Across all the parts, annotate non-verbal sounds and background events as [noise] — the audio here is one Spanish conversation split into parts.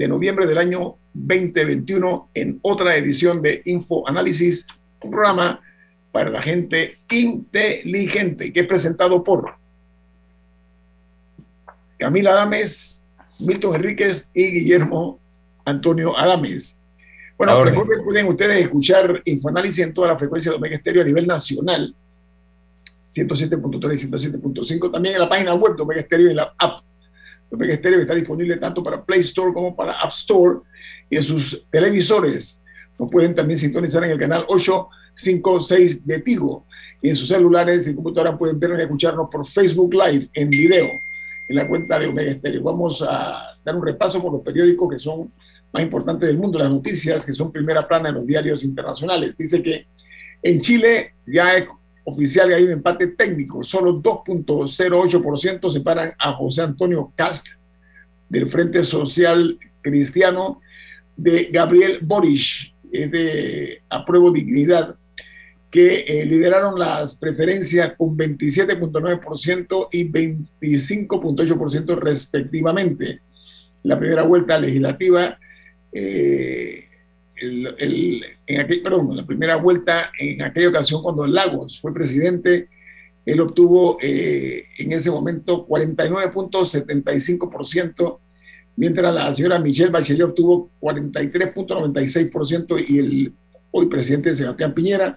de noviembre del año 2021 en otra edición de Info Análisis, un programa para la gente inteligente que es presentado por Camila Adames, Milton Enríquez y Guillermo Antonio Adames. Bueno, recuerden, pueden ustedes escuchar Infoanálisis en toda la frecuencia de Omega Estéreo a nivel nacional, 107.3 y 107.5, también en la página web de Omega Estéreo y en la app Omega Estéreo, está disponible tanto para Play Store como para App Store y en sus televisores. Nos pueden también sintonizar en el canal 856 de Tigo y en sus celulares y computadoras pueden vernos y escucharnos por Facebook Live en video en la cuenta de Omega Estéreo. Vamos a dar un repaso por los periódicos que son más importantes del mundo, las noticias que son primera plana en los diarios internacionales. Dice que en Chile ya oficial hay un empate técnico, solo 2.08% separan a José Antonio Cast del Frente Social Cristiano de Gabriel Boric, de Apruebo Dignidad, que eh, las preferencias con 27.9% y 25.8% respectivamente. La primera vuelta legislativa, eh, en aquel, perdón, la primera vuelta en aquella ocasión cuando Lagos fue presidente, él obtuvo eh, en ese momento 49.75%, mientras la señora Michelle Bachelet obtuvo 43.96% y el hoy presidente Sebastián Piñera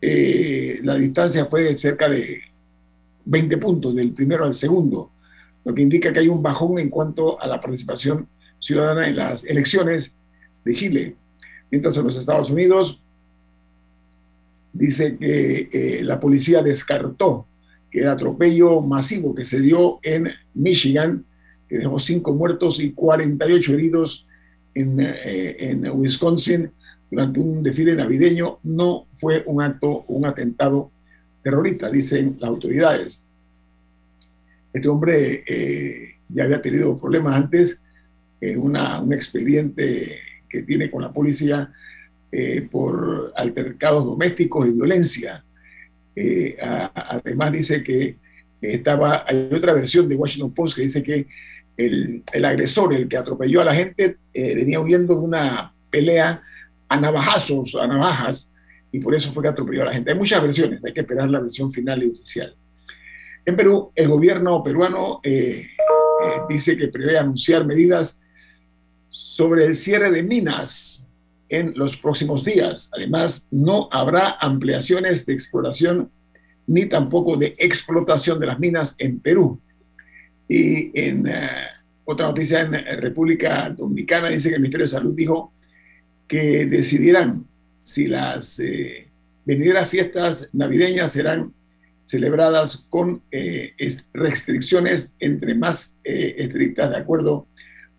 eh, la distancia fue de cerca de 20 puntos del primero al segundo, lo que indica que hay un bajón en cuanto a la participación ciudadana en las elecciones de Chile. Mientras en los Estados Unidos dice que eh, la policía descartó que el atropello masivo que se dio en Michigan, que dejó cinco muertos y 48 heridos en, eh, en Wisconsin, durante un desfile navideño no fue un acto, un atentado terrorista, dicen las autoridades. Este hombre eh, ya había tenido problemas antes, en eh, un expediente que tiene con la policía eh, por altercados domésticos y violencia. además dice que estaba, hay otra versión de Washington Post que dice que el, el agresor, el que atropelló a la gente, venía huyendo de una pelea a navajazos, a navajas, y por eso fue que atropelló a la gente. Hay muchas versiones, hay que esperar la versión final y oficial. En Perú, el gobierno peruano eh, eh, dice que prevé anunciar medidas sobre el cierre de minas en los próximos días. Además, no habrá ampliaciones de exploración ni tampoco de explotación de las minas en Perú. Y en eh, otra noticia en República Dominicana dice que el Ministerio de Salud dijo que decidirán si las eh, venideras fiestas navideñas serán celebradas con eh, restricciones entre más eh, estrictas de acuerdo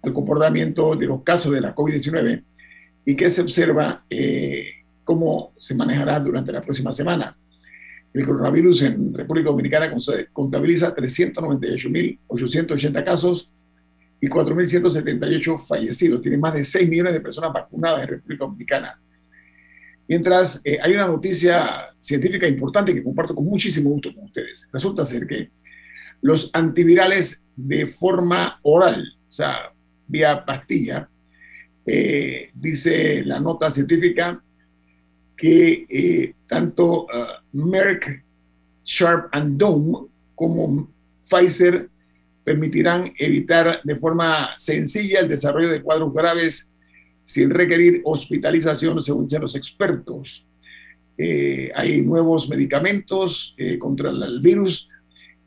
al comportamiento de los casos de la COVID-19 y que se observa cómo se manejará durante la próxima semana. El coronavirus en República Dominicana contabiliza 398.880 casos y 4.178 fallecidos. Tiene más de 6 millones de personas vacunadas en República Dominicana. Mientras eh, hay una noticia científica importante que comparto con muchísimo gusto con ustedes. Resulta ser que los antivirales de forma oral, o sea, vía pastilla, eh, dice la nota científica que eh, tanto Merck, Sharp and Dome como Pfizer permitirán evitar de forma sencilla el desarrollo de cuadros graves sin requerir hospitalización, según dicen los expertos. Eh, hay nuevos medicamentos contra el virus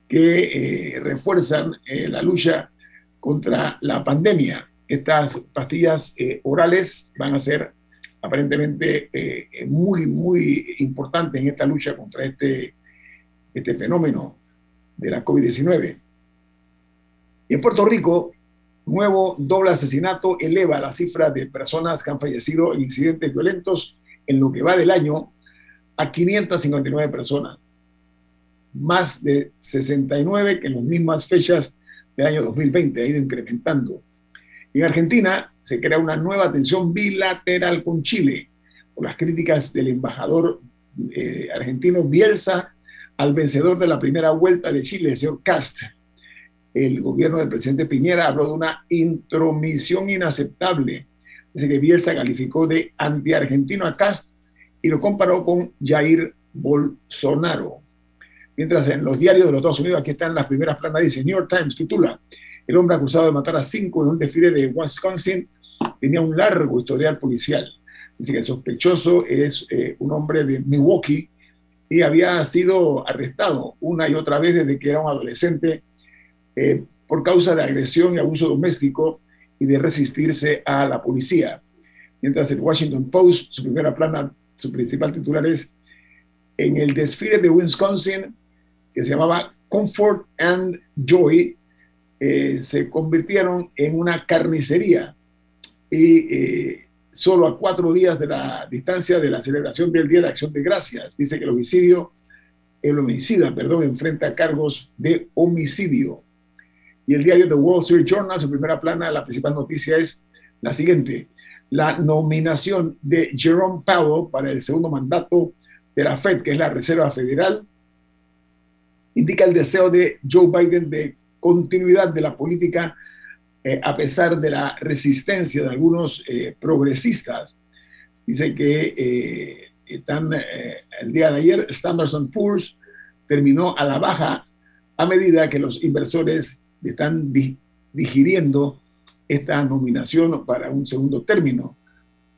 que refuerzan la lucha contra la pandemia. Estas pastillas orales van a ser aparentemente muy, muy importantes en esta lucha contra este, este fenómeno de la COVID-19. Y en Puerto Rico, nuevo doble asesinato eleva la cifra de personas que han fallecido en incidentes violentos en lo que va del año a 559 personas, más de 69 que en las mismas fechas del año 2020, ha ido incrementando. En Argentina se crea una nueva tensión bilateral con Chile por las críticas del embajador eh, argentino Bielsa al vencedor de la primera vuelta de Chile, el señor Cast el gobierno del presidente Piñera habló de una intromisión inaceptable. Dice que Bielsa calificó de anti-argentino a Cast y lo comparó con Jair Bolsonaro. Mientras en los diarios de los Estados Unidos, aquí están las primeras planas, dice New York Times titula, el hombre acusado de matar a cinco en un desfile de Wisconsin tenía un largo historial policial. Dice que el sospechoso es eh, un hombre de Milwaukee y había sido arrestado una y otra vez desde que era un adolescente eh, por causa de agresión y abuso doméstico y de resistirse a la policía. Mientras el Washington Post, su primera plana, su principal titular es en el desfile de Wisconsin, que se llamaba Comfort and Joy, eh, se convirtieron en una carnicería. Y eh, solo a cuatro días de la distancia de la celebración del Día de Acción de Gracias, dice que el homicidio, el homicida, perdón, enfrenta cargos de homicidio. Y el diario The Wall Street Journal, su primera plana, la principal noticia es la siguiente. La nominación de Jerome Powell para el segundo mandato de la Fed, que es la Reserva Federal, indica el deseo de Joe Biden de continuidad de la política eh, a pesar de la resistencia de algunos eh, progresistas. Dice que eh, están, el día de ayer Standard Poor's terminó a la baja a medida que los inversores están digiriendo esta nominación para un segundo término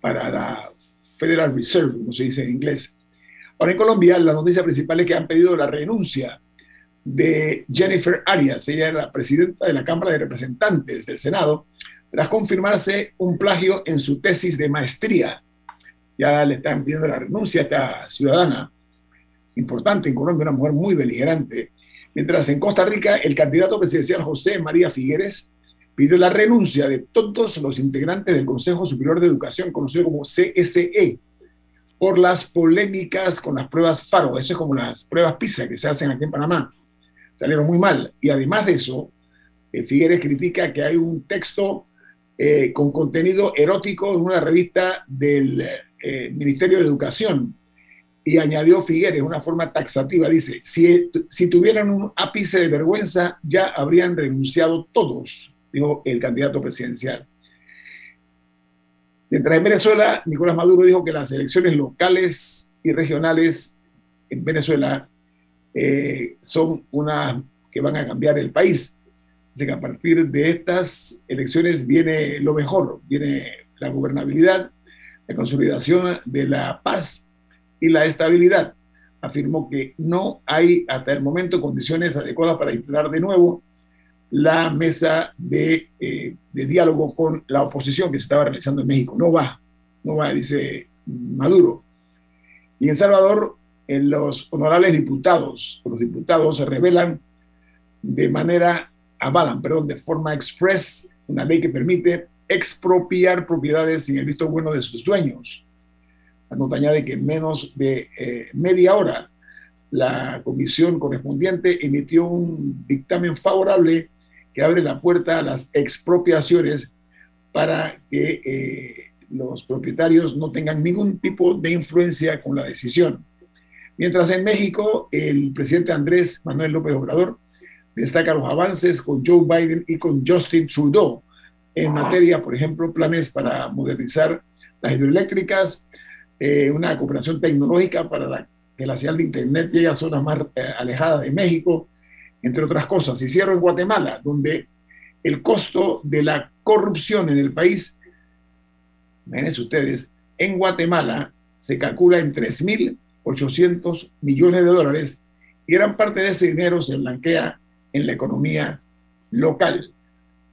para la Federal Reserve, como se dice en inglés. Ahora en Colombia la noticia principal es que han pedido la renuncia de Jennifer Arias, ella era la presidenta de la Cámara de Representantes del Senado, tras confirmarse un plagio en su tesis de maestría. Ya le están pidiendo la renuncia a esta ciudadana importante en Colombia, una mujer muy beligerante. Mientras en Costa Rica el candidato presidencial José María Figueres pidió la renuncia de todos los integrantes del Consejo Superior de Educación, conocido como CSE, por las polémicas con las pruebas FARO. Eso es como las pruebas PISA que se hacen aquí en Panamá salieron muy mal. Y además de eso, eh, Figueres critica que hay un texto eh, con contenido erótico en una revista del eh, Ministerio de Educación. Y añadió Figueres una forma taxativa, dice, si, si tuvieran un ápice de vergüenza, ya habrían renunciado todos, dijo el candidato presidencial. Mientras en Venezuela, Nicolás Maduro dijo que las elecciones locales y regionales en Venezuela eh, son unas que van a cambiar el país. Así que a partir de estas elecciones viene lo mejor, viene la gobernabilidad, la consolidación de la paz y la estabilidad. Afirmó que no hay hasta el momento condiciones adecuadas para instalar de nuevo la mesa de, eh, de, diálogo con la oposición que se estaba realizando en México. No va, no va, dice Maduro. Y en Salvador en los honorables diputados, los diputados se revelan de manera, avalan, perdón, de forma express una ley que permite expropiar propiedades sin el visto bueno de sus dueños. La nota añade que en menos de eh, media hora la comisión correspondiente emitió un dictamen favorable que abre la puerta a las expropiaciones para que eh, los propietarios no tengan ningún tipo de influencia con la decisión. Mientras en México, el presidente Andrés Manuel López Obrador destaca los avances con Joe Biden y con Justin Trudeau en materia, por ejemplo, planes para modernizar las hidroeléctricas, eh, una cooperación tecnológica para que la señal de Internet llegue a zonas más eh, alejadas de México, entre otras cosas. Y cierro en Guatemala, donde el costo de la corrupción en el país, imagínense ustedes, en Guatemala se calcula en 3 mil 800 millones de dólares y gran parte de ese dinero se blanquea en la economía local.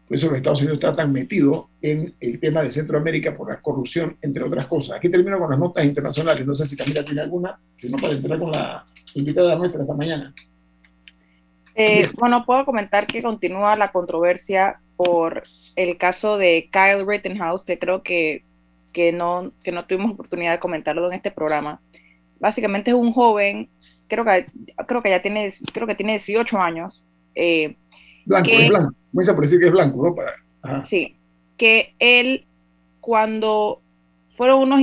Por eso los Estados Unidos están tan metidos en el tema de Centroamérica por la corrupción, entre otras cosas. Aquí termino con las notas internacionales. No sé si Camila tiene alguna, si no, para entrar con la invitada nuestra esta mañana. Eh, bueno, puedo comentar que continúa la controversia por el caso de Kyle Rittenhouse, que creo que, que, no, que no tuvimos oportunidad de comentarlo en este programa básicamente es un joven, creo que, creo que ya tiene, creo que tiene 18 años. Eh, blanco, es blanco. Vamos a decir que es blanco, ¿no? Para, Sí, que él cuando fueron unos,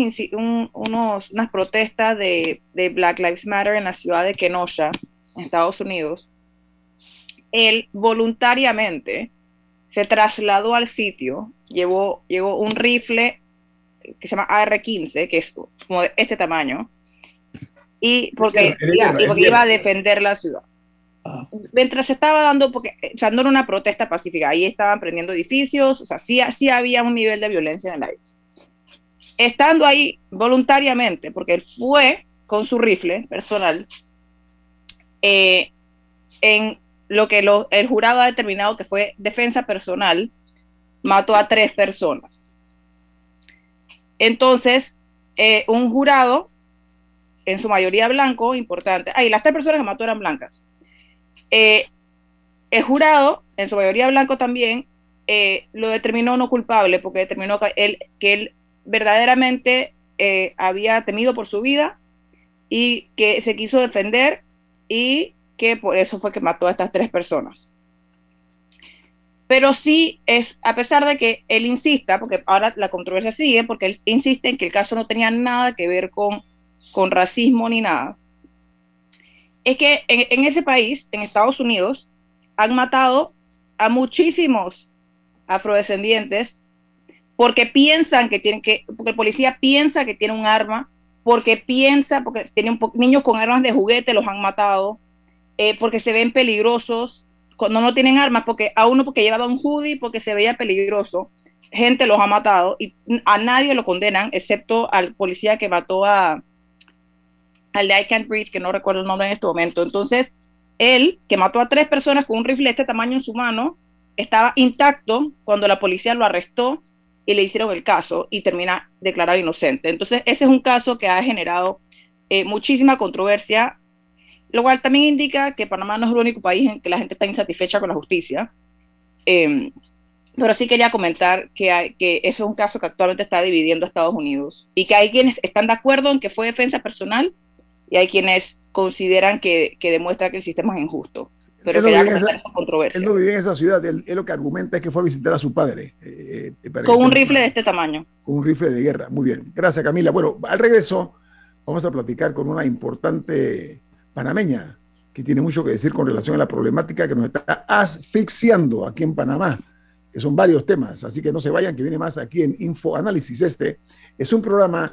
unos unas protestas de, de, Black Lives Matter en la ciudad de Kenosha, en Estados Unidos, él voluntariamente se trasladó al sitio, llevó, llevó un rifle que se llama AR-15, que es como de este tamaño, y porque, iba, a defender la ciudad. Ah. Mientras estaba dando, porque o sea, no era una protesta pacífica, ahí estaban prendiendo edificios, o sea, sí, sí había un nivel de violencia en el aire. Estando ahí voluntariamente, porque él fue con su rifle personal, eh, en lo que el jurado ha determinado que fue defensa personal, mató a tres personas. Entonces, eh, un jurado, en su mayoría blanco, importante, ahí las tres personas que mató eran blancas. Eh, el jurado, en su mayoría blanco también, eh, lo determinó no culpable porque determinó que él, que él verdaderamente había temido por su vida y que se quiso defender y que por eso fue que mató a estas tres personas. Pero sí es, a pesar de que él insista, porque ahora la controversia sigue, porque él insiste en que el caso no tenía nada que ver con, con racismo ni nada, es que en, ese país, en Estados Unidos, han matado a muchísimos afrodescendientes porque piensan que tienen que, porque el policía piensa que tiene un arma, porque piensa, porque tienen niños con armas de juguete los han matado, eh, porque se ven peligrosos, cuando no tienen armas, porque a uno porque llevaba un hoodie, porque se veía peligroso, gente los ha matado y a nadie lo condenan, excepto al policía que mató a al de I Can't Breathe, que no recuerdo el nombre en este momento. Entonces, él, que mató a tres personas con un rifle de este tamaño en su mano, estaba intacto cuando la policía lo arrestó y le hicieron el caso y termina declarado inocente. Entonces, ese es un caso que ha generado eh, muchísima controversia lo cual también indica que Panamá no es el único país en que la gente está insatisfecha con la justicia. Em, pero sí quería comentar que, hay, que eso es un caso que actualmente está dividiendo a Estados Unidos y que hay quienes están de acuerdo en que fue defensa personal y hay quienes consideran que, que demuestra que el sistema es injusto. Pero quería comentar esa, controversia. Él no vivía en esa ciudad, él, lo que argumenta es que fue a visitar a su padre. Eh, eh, con un rifle de este tamaño. Con un rifle de guerra, muy bien. Gracias Camila. Bueno, al regreso vamos a platicar con una importante panameña, que tiene mucho que decir con relación a la problemática que nos está asfixiando aquí en Panamá, que son varios temas. Así que no se vayan, que viene más aquí en Info Análisis. Este es un programa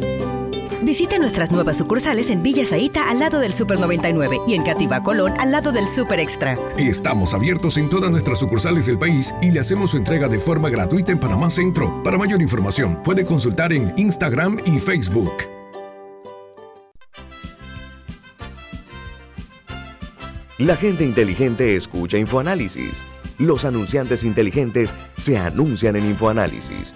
Visite nuestras nuevas sucursales en Villa Zaita al lado del Super 99 y en Cativa Colón al lado del Super Extra. Estamos abiertos en todas nuestras sucursales del país y le hacemos su entrega de forma gratuita en Panamá Centro. Para mayor información, puede consultar en Instagram y Facebook. La gente inteligente escucha InfoAnálisis. Los anunciantes inteligentes se anuncian en InfoAnálisis.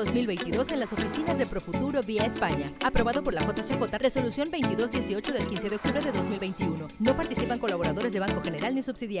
2022 en las oficinas de Profuturo vía España. Aprobado por la JCJ, resolución 2218 del 15 de octubre de 2021. No participan colaboradores de Banco General ni subsidiarios.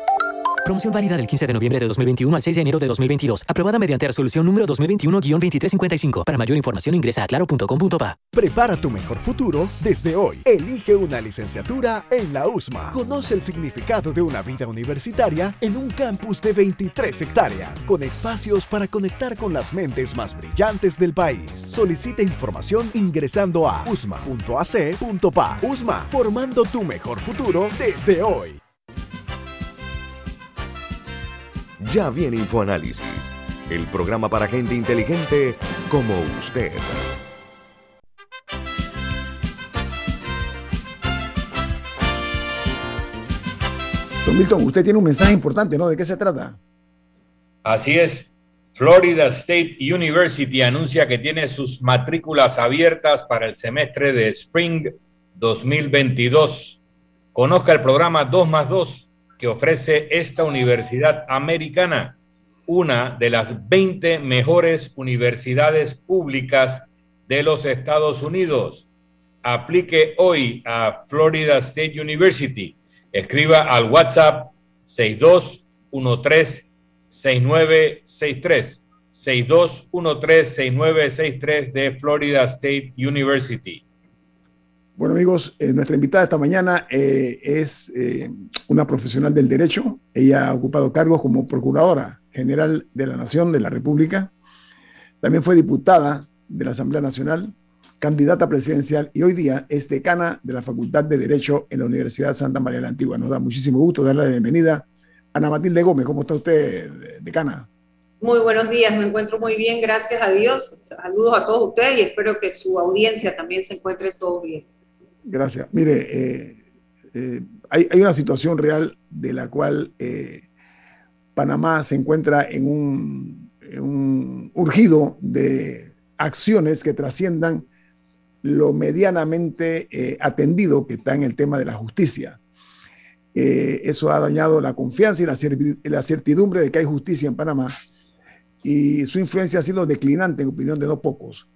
Promoción válida del 15 de noviembre de 2021 al 6 de enero de 2022. Aprobada mediante resolución número 2021-2355. Para mayor información ingresa a claro.com.pa. Prepara tu mejor futuro desde hoy. Elige una licenciatura en la USMA. Conoce el significado de una vida universitaria en un campus de 23 hectáreas, con espacios para conectar con las mentes más brillantes del país. Solicita información ingresando a usma.ac.pa. USMA, formando tu mejor futuro desde hoy. Ya viene InfoAnálisis, el programa para gente inteligente como usted. Don Milton, usted tiene un mensaje importante, ¿no? ¿De qué se trata? Así es. Florida State University anuncia que tiene sus matrículas abiertas para el semestre de Spring 2022. Conozca el programa 2 más 2 que ofrece esta universidad americana, una de las 20 mejores universidades públicas de los Estados Unidos. Aplique hoy a Florida State University. Escriba al WhatsApp 6213-6963. 6213-6963 de Florida State University. Bueno amigos, eh, nuestra invitada esta mañana eh, es eh, una profesional del derecho. Ella ha ocupado cargos como Procuradora General de la Nación de la República. También fue diputada de la Asamblea Nacional, candidata presidencial y hoy día es decana de la Facultad de Derecho en la Universidad Santa María de la Antigua. Nos da muchísimo gusto darle la bienvenida. Ana Matilde Gómez, ¿cómo está usted, decana? Muy buenos días, me encuentro muy bien, gracias a Dios. Saludos a todos ustedes y espero que su audiencia también se encuentre todo bien. Gracias. Mire, eh, eh, hay, una situación real de la cual eh, Panamá se encuentra en un, urgido de acciones que trasciendan lo medianamente atendido que está en el tema de la justicia. eso ha dañado la confianza y la certidumbre de que hay justicia en Panamá y su influencia ha sido declinante en opinión de no pocos.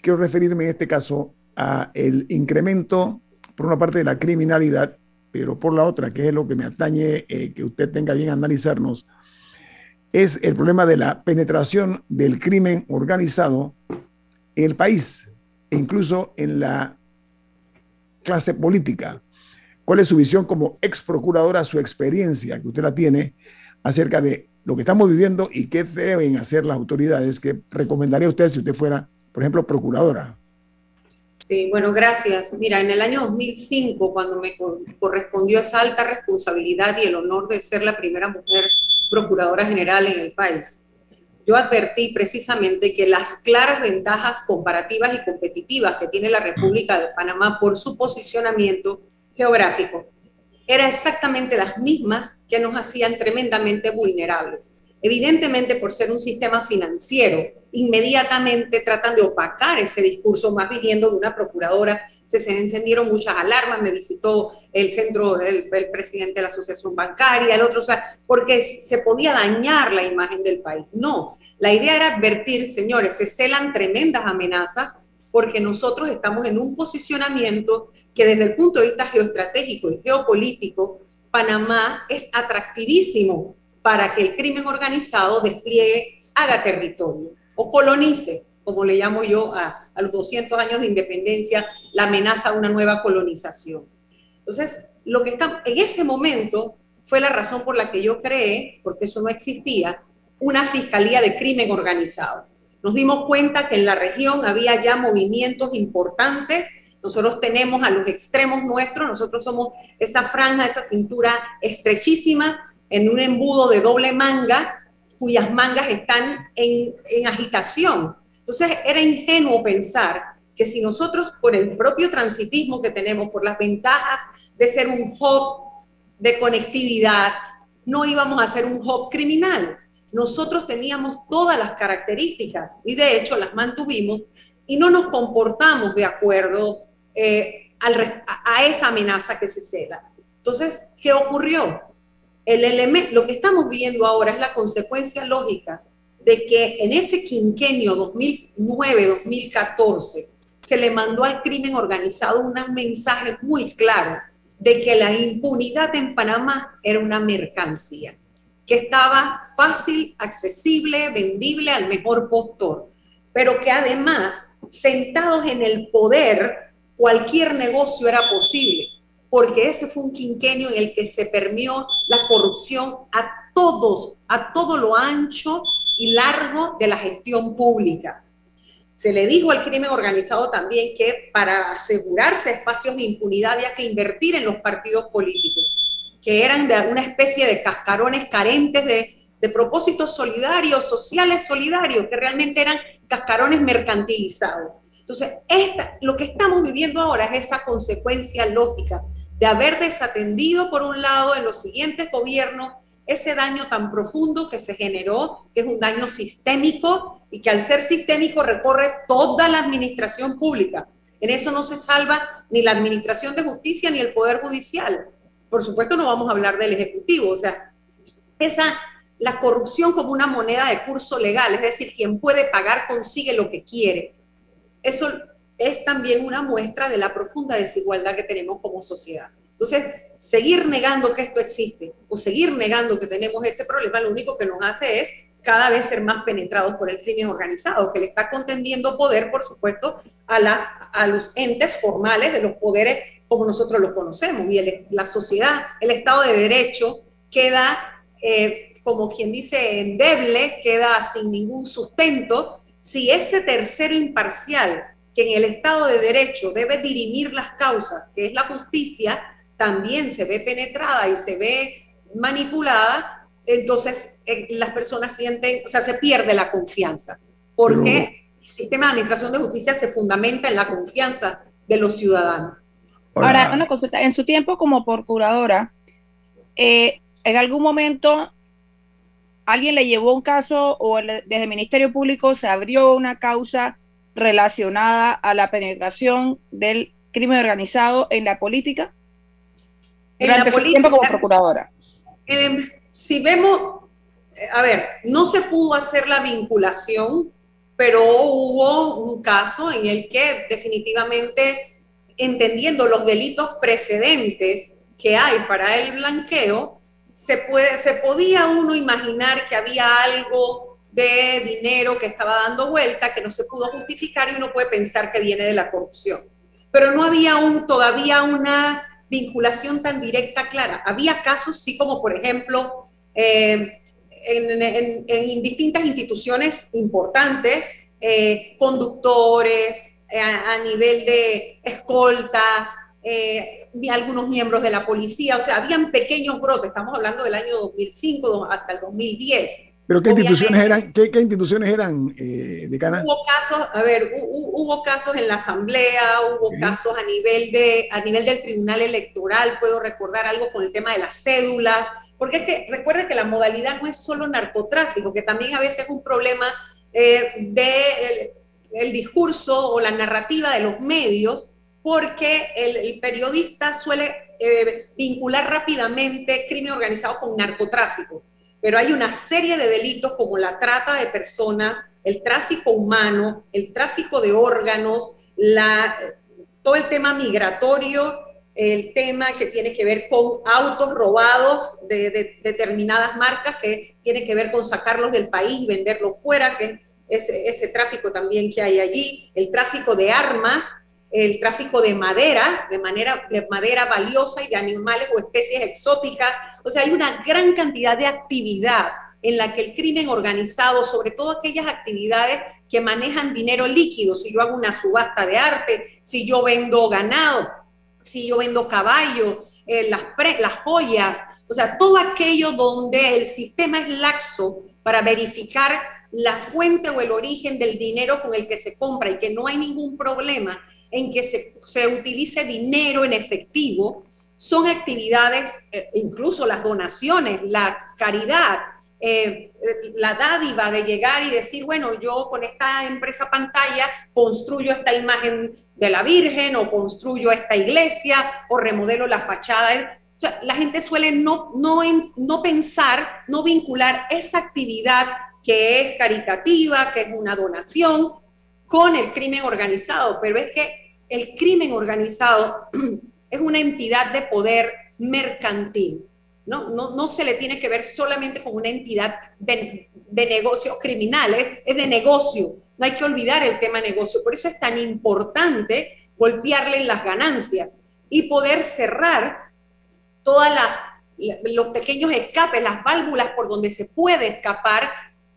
Quiero referirme en este caso a el incremento, por una parte, de la criminalidad, pero por la otra, que es lo que me atañe eh, que usted tenga bien analizarnos, es el problema de la penetración del crimen organizado en el país e incluso en la clase política. ¿Cuál es su visión como ex procuradora, su experiencia que usted la tiene acerca de lo que estamos viviendo y qué deben hacer las autoridades? ¿Qué recomendaría usted si usted fuera, por ejemplo, procuradora? Sí, bueno, gracias. Mira, en el año 2005, cuando me correspondió esa alta responsabilidad y el honor de ser la primera mujer procuradora general en el país, yo advertí precisamente que las claras ventajas comparativas y competitivas que tiene la República de Panamá por su posicionamiento geográfico eran exactamente las mismas que nos hacían tremendamente vulnerables. Evidentemente, por ser un sistema financiero, inmediatamente tratan de opacar ese discurso, más viniendo de una procuradora. Se, se encendieron muchas alarmas, me visitó el centro, el, presidente de la Asociación Bancaria, el otro, o sea, porque se podía dañar la imagen del país. No, la idea era advertir, señores, se celan tremendas amenazas porque nosotros estamos en un posicionamiento que desde el punto de vista geoestratégico y geopolítico, Panamá es atractivísimo para que el crimen organizado despliegue, haga territorio o colonice, como le llamo yo a, los 200 años de independencia, la amenaza a una nueva colonización. Entonces, lo que está en ese momento fue la razón por la que yo creé, porque eso no existía, una fiscalía de crimen organizado. Nos dimos cuenta que en la región había ya movimientos importantes. Nosotros tenemos a los extremos nuestros, nosotros somos esa franja, esa cintura estrechísima en un embudo de doble manga, cuyas mangas están en, agitación. Entonces era ingenuo pensar que si nosotros, por el propio transitismo que tenemos, por las ventajas de ser un hub de conectividad, no íbamos a ser un hub criminal. nosotros teníamos todas las características y de hecho las mantuvimos y no nos comportamos de acuerdo eh, a, esa amenaza que se ceda. Entonces, ¿qué ocurrió? El elemento, lo que estamos viendo ahora es la consecuencia lógica de que en ese quinquenio 2009-2014 se le mandó al crimen organizado un mensaje muy claro de que la impunidad en Panamá era una mercancía, que estaba fácil, accesible, vendible al mejor postor, pero que además, sentados en el poder, cualquier negocio era posible, porque ese fue un quinquenio en el que se permió la corrupción a todos, a todo lo ancho y largo de la gestión pública. Se le dijo al crimen organizado también que para asegurarse espacios de impunidad había que invertir en los partidos políticos, que eran de alguna especie de cascarones carentes de, de propósitos solidarios, sociales solidarios, que realmente eran cascarones mercantilizados. Entonces, esta, lo que estamos viviendo ahora es esa consecuencia lógica de haber desatendido, por un lado, en los siguientes gobiernos, ese daño tan profundo que se generó, que es un daño sistémico y que al ser sistémico recorre toda la administración pública. En eso no se salva ni la administración de justicia ni el poder judicial. Por supuesto no vamos a hablar del ejecutivo, o sea, esa la corrupción como una moneda de curso legal, es decir, quien puede pagar consigue lo que quiere. Eso es también una muestra de la profunda desigualdad que tenemos como sociedad. Entonces, seguir negando que esto existe o seguir negando que tenemos este problema, lo único que nos hace es cada vez ser más penetrados por el crimen organizado, que le está contendiendo poder, por supuesto, a, las, a los entes formales de los poderes como nosotros los conocemos. Y la sociedad, el Estado de Derecho queda, eh, como quien dice, endeble, queda sin ningún sustento, si ese tercero imparcial que en el Estado de Derecho debe dirimir las causas, que es la justicia, también se ve penetrada y se ve manipulada, entonces eh, las personas sienten, o sea, se pierde la confianza, porque el sistema de administración de justicia se fundamenta en la confianza de los ciudadanos. Ahora, una consulta, en su tiempo como procuradora, eh, en algún momento alguien le llevó un caso o desde el Ministerio Público se abrió una causa relacionada a la penetración del crimen organizado en la política? durante su tiempo como procuradora. si vemos, eh, a ver, no se pudo hacer la vinculación, pero hubo un caso en el que definitivamente, entendiendo los delitos precedentes que hay para el blanqueo, se, puede, se podía uno imaginar que había algo de dinero que estaba dando vuelta, que no se pudo justificar y uno puede pensar que viene de la corrupción. Pero no había un, todavía una vinculación tan directa, clara. Había casos, sí, como por ejemplo, eh, en, distintas instituciones importantes, eh, conductores, eh, a, nivel de escoltas, algunos miembros de la policía, o sea, habían pequeños brotes, estamos hablando del año 2005 hasta el 2010 ¿Pero qué instituciones eran, qué, qué instituciones eran, eh, decana? Hubo casos, a ver, hubo, casos en la Asamblea, hubo casos a nivel, de, a nivel del Tribunal Electoral, puedo recordar algo con el tema de las cédulas, porque es que recuerde que la modalidad no es solo narcotráfico, que también a veces es un problema eh, del de el discurso o la narrativa de los medios, porque el, periodista suele eh, vincular rápidamente crimen organizado con narcotráfico pero hay una serie de delitos como la trata de personas, el tráfico humano, el tráfico de órganos, todo el tema migratorio, el tema que tiene que ver con autos robados de, determinadas marcas, que tiene que ver con sacarlos del país y venderlos fuera, que ese tráfico también que hay allí, el tráfico de armas, el tráfico de madera, de, manera, de madera valiosa y de animales o especies exóticas. O sea, hay una gran cantidad de actividad en la que el crimen organizado, sobre todo aquellas actividades que manejan dinero líquido, si yo hago una subasta de arte, si yo vendo ganado, si yo vendo caballo, eh, las, las joyas, o sea, todo aquello donde el sistema es laxo para verificar la fuente o el origen del dinero con el que se compra y que no hay ningún problema en que se, utilice dinero en efectivo, son actividades, eh, incluso las donaciones, la caridad, eh, la dádiva de llegar y decir, bueno, yo con esta empresa pantalla construyo esta imagen de la Virgen o construyo esta iglesia o remodelo la fachada. La gente suele no, no, no pensar, no vincular esa actividad que es caritativa, que es una donación, con el crimen organizado. Pero es que el crimen organizado [clears throat] es una entidad de poder mercantil no, no, se le tiene que ver solamente como una entidad de, negocios criminales, es de negocio. No hay que olvidar el tema negocio. Por eso es tan importante golpearle en las ganancias y poder cerrar todas las los pequeños escapes, las válvulas por donde se puede escapar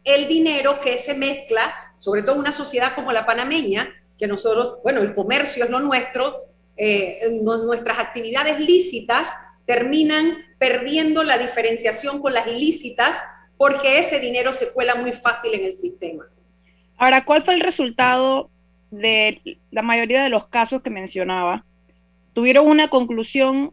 el dinero que se mezcla, sobre todo en una sociedad como la panameña, que nosotros, bueno, el comercio es lo nuestro, eh, nuestras actividades lícitas terminan perdiendo la diferenciación con las ilícitas porque ese dinero se cuela muy fácil en el sistema. Ahora, ¿cuál fue el resultado de la mayoría de los casos que mencionaba? ¿Tuvieron una conclusión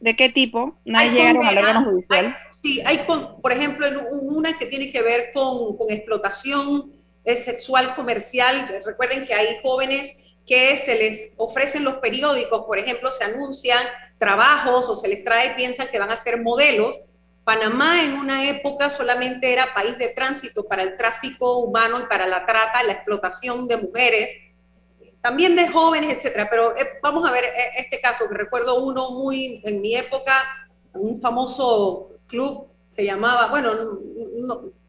de qué tipo? ¿Nadie llegaron al órgano judicial? sí, hay, por ejemplo, una que tiene que ver con, con explotación sexual comercial. Recuerden que hay jóvenes que se les ofrecen los periódicos, por ejemplo, se anuncian trabajos o se les trae, piensan que van a ser modelos. Panamá en una época solamente era país de tránsito para el tráfico humano y para la trata, la explotación de mujeres, también de jóvenes, etcétera. Pero eh, vamos a ver eh, este caso, que recuerdo uno muy en mi época, un famoso club se llamaba, bueno,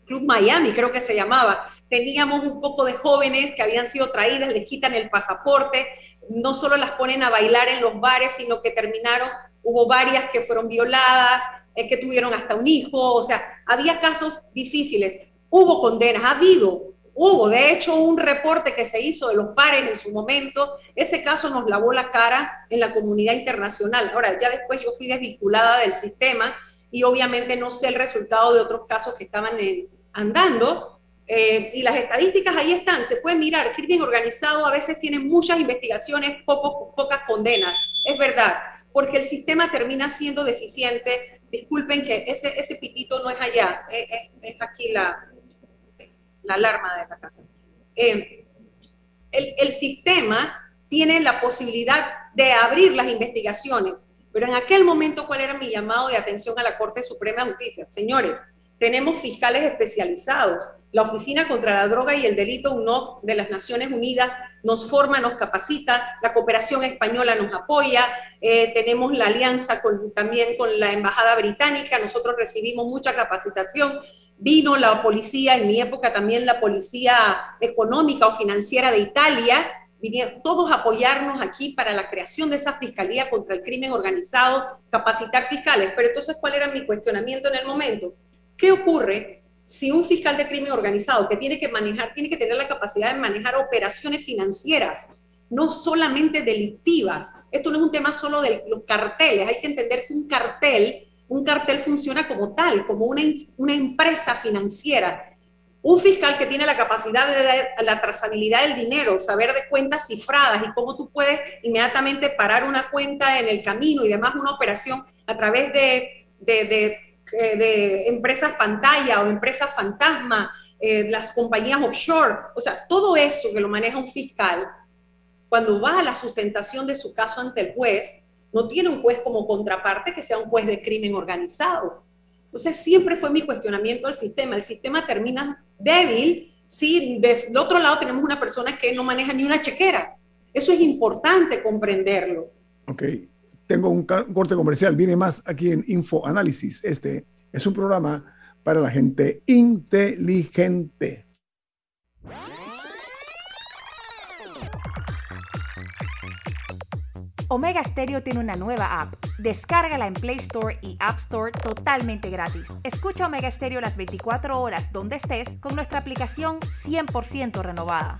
Club Miami creo que se llamaba. Teníamos un poco de jóvenes que habían sido traídas, les quitan el pasaporte, no solo las ponen a bailar en los bares, sino que terminaron, hubo varias que fueron violadas, eh, que tuvieron hasta un hijo, o sea, había casos difíciles, hubo condenas, ha habido, hubo, de hecho, un reporte que se hizo de los pares en su momento, ese caso nos lavó la cara en la comunidad internacional. Ahora, ya después yo fui desvinculada del sistema y obviamente no sé el resultado de otros casos que estaban andando, eh, y las estadísticas ahí están, se puede mirar, crimen organizado a veces tiene muchas investigaciones, pocas condenas, es verdad, porque el sistema termina siendo deficiente. Disculpen que ese, ese pitito no es allá, es, aquí la, la, alarma de la casa. Eh, el, el sistema tiene la posibilidad de abrir las investigaciones, pero en aquel momento, ¿cuál era mi llamado de atención a la Corte Suprema de Justicia? Señores, tenemos fiscales especializados. La Oficina contra la Droga y el Delito UNOC de las Naciones Unidas nos forma, nos capacita, la cooperación española nos apoya, eh, tenemos la alianza también con la Embajada Británica, nosotros recibimos mucha capacitación. Vino la policía, en mi época también la policía económica o financiera de Italia, vinieron todos a apoyarnos aquí para la creación de esa fiscalía contra el crimen organizado, capacitar fiscales. Pero entonces, ¿cuál era mi cuestionamiento en el momento? ¿Qué ocurre si un fiscal de crimen organizado que tiene que manejar, tiene que tener la capacidad de manejar operaciones financieras, no solamente delictivas? Esto no es un tema solo de los carteles, hay que entender que un cartel, un cartel funciona como tal, como una, una empresa financiera. Un fiscal que tiene la capacidad de la trazabilidad del dinero, saber de cuentas cifradas y cómo tú puedes inmediatamente parar una cuenta en el camino y demás una operación a través de eh, de empresas pantalla o empresas fantasma, eh, las compañías offshore, o sea, todo eso que lo maneja un fiscal, cuando va a la sustentación de su caso ante el juez, no tiene un juez como contraparte que sea un juez de crimen organizado. Entonces, siempre fue mi cuestionamiento al sistema. El sistema termina débil si del otro lado tenemos una persona que no maneja ni una chequera. Eso es importante comprenderlo. Ok, tengo un corte comercial, viene más aquí en Info Análisis. Este es un programa para la gente inteligente. Omega Stereo tiene una nueva app. Descárgala en Play Store y App Store totalmente gratis. Escucha Omega Stereo las 24 horas donde estés con nuestra aplicación 100% renovada.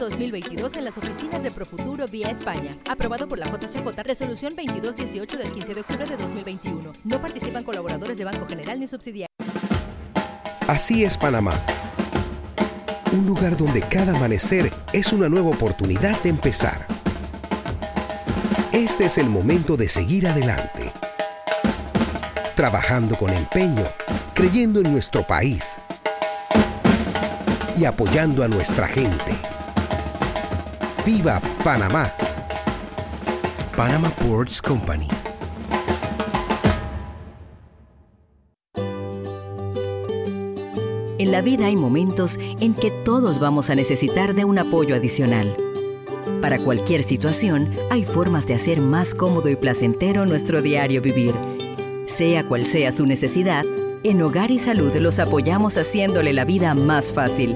2022 en las oficinas de Profuturo vía España. Aprobado por la JCJ Resolución 2218 del 15 de octubre de 2021. No participan colaboradores de Banco General ni subsidiarios. Así es Panamá. Un lugar donde cada amanecer es una nueva oportunidad de empezar. Este es el momento de seguir adelante. Trabajando con empeño, creyendo en nuestro país y apoyando a nuestra gente. ¡Viva Panamá! Panama Ports Company. En la vida hay momentos en que todos vamos a necesitar de un apoyo adicional. Para cualquier situación, hay formas de hacer más cómodo y placentero nuestro diario vivir. Sea cual sea su necesidad, en Hogar y Salud los apoyamos haciéndole la vida más fácil,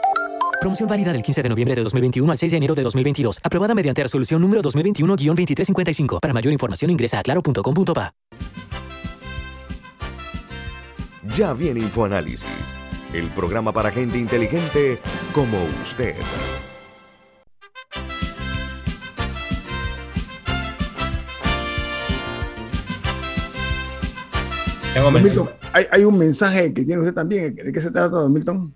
Promoción válida del 15 de noviembre de 2021 al 6 de enero de 2022. Aprobada mediante resolución número 2021-2355. Para mayor información ingresa a claro.com.pa. Ya viene InfoAnálisis, el programa para gente inteligente como usted. Milton, hay, hay, un mensaje que tiene usted también. ¿De qué se trata, don Milton?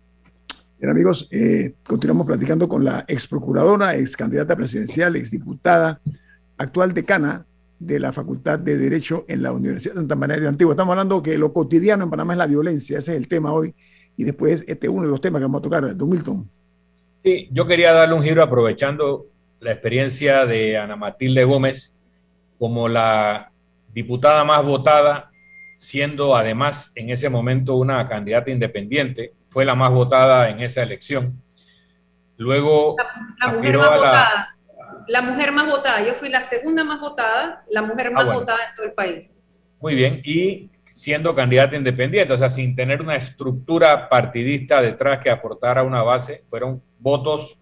Bien, amigos, eh, continuamos platicando con la ex procuradora, ex candidata presidencial, ex diputada, actual decana de la Facultad de Derecho en la Universidad de Santa María de Antigua. Estamos hablando que lo cotidiano en Panamá es la violencia, ese es el tema hoy. Y después, este es uno de los temas que vamos a tocar, Don Milton. Sí, yo quería darle un giro aprovechando la experiencia de Ana Matilde Gómez como la diputada más votada, siendo además en ese momento una candidata independiente fue la más votada en esa elección. Luego la, la mujer más votada. La mujer más votada. Yo fui la segunda más votada, la mujer ah, más votada en todo el país. Muy bien. Y siendo candidata independiente, o sea, sin tener una estructura partidista detrás que aportara una base, fueron votos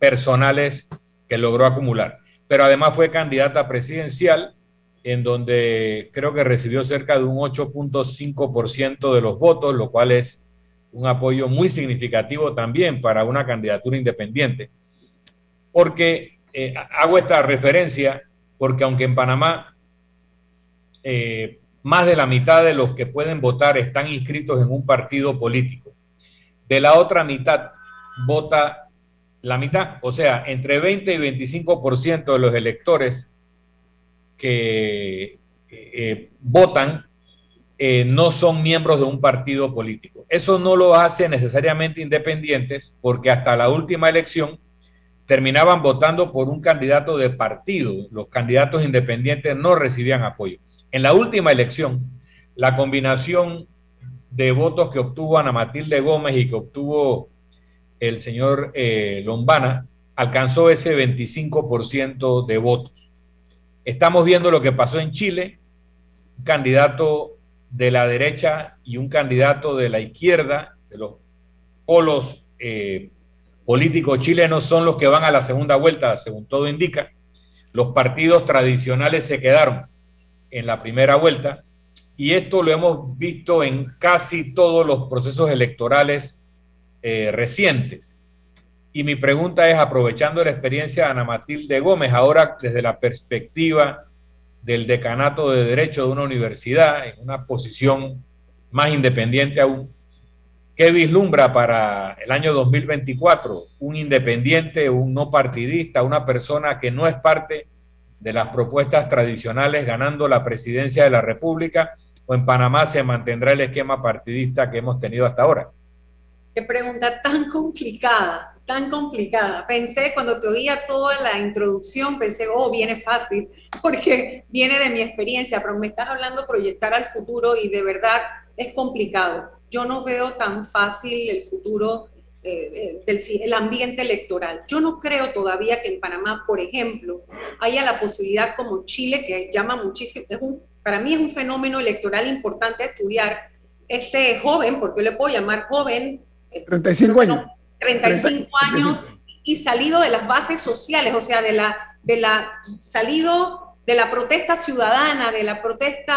personales que logró acumular. Pero además fue candidata presidencial, en donde creo que recibió cerca de un 8.5% de los votos, lo cual es un apoyo muy significativo también para una candidatura independiente. Porque eh, hago esta referencia porque aunque en Panamá eh, más de la mitad de los que pueden votar están inscritos en un partido político, de la otra mitad vota la mitad, o sea, entre 20 y 25% de los electores que eh, votan eh, no son miembros de un partido político. Eso no lo hace necesariamente independientes porque hasta la última elección terminaban votando por un candidato de partido. Los candidatos independientes no recibían apoyo. En la última elección, la combinación de votos que obtuvo Ana Matilde Gómez y que obtuvo el señor eh, Lombana, alcanzó ese 25% de votos. Estamos viendo lo que pasó en Chile, un candidato de la derecha y un candidato de la izquierda, de los polos eh, políticos chilenos, son los que van a la segunda vuelta, según todo indica. Los partidos tradicionales se quedaron en la primera vuelta y esto lo hemos visto en casi todos los procesos electorales eh, recientes. Y mi pregunta es, aprovechando la experiencia de Ana Matilde Gómez, ahora desde la perspectiva del decanato de Derecho de una universidad, en una posición más independiente aún, ¿qué vislumbra para el año 2024? Un independiente, un no partidista, una persona que no es parte de las propuestas tradicionales ganando la presidencia de la República o en Panamá se mantendrá el esquema partidista que hemos tenido hasta ahora? Qué pregunta tan complicada, tan complicada. Pensé cuando te oía toda la introducción, pensé, oh, viene fácil, [laughs] porque viene de mi experiencia, pero me estás hablando proyectar al futuro y de verdad es complicado. Yo no veo tan fácil el futuro eh, del el ambiente electoral. Yo no creo todavía que en Panamá, por ejemplo, haya la posibilidad como Chile, que llama muchísimo, es un, para mí es un fenómeno electoral importante estudiar, este joven, porque yo le puedo llamar joven, 35 años. 35 años y salido de las bases sociales, o sea, de la, de la, salido de la protesta ciudadana, de la protesta,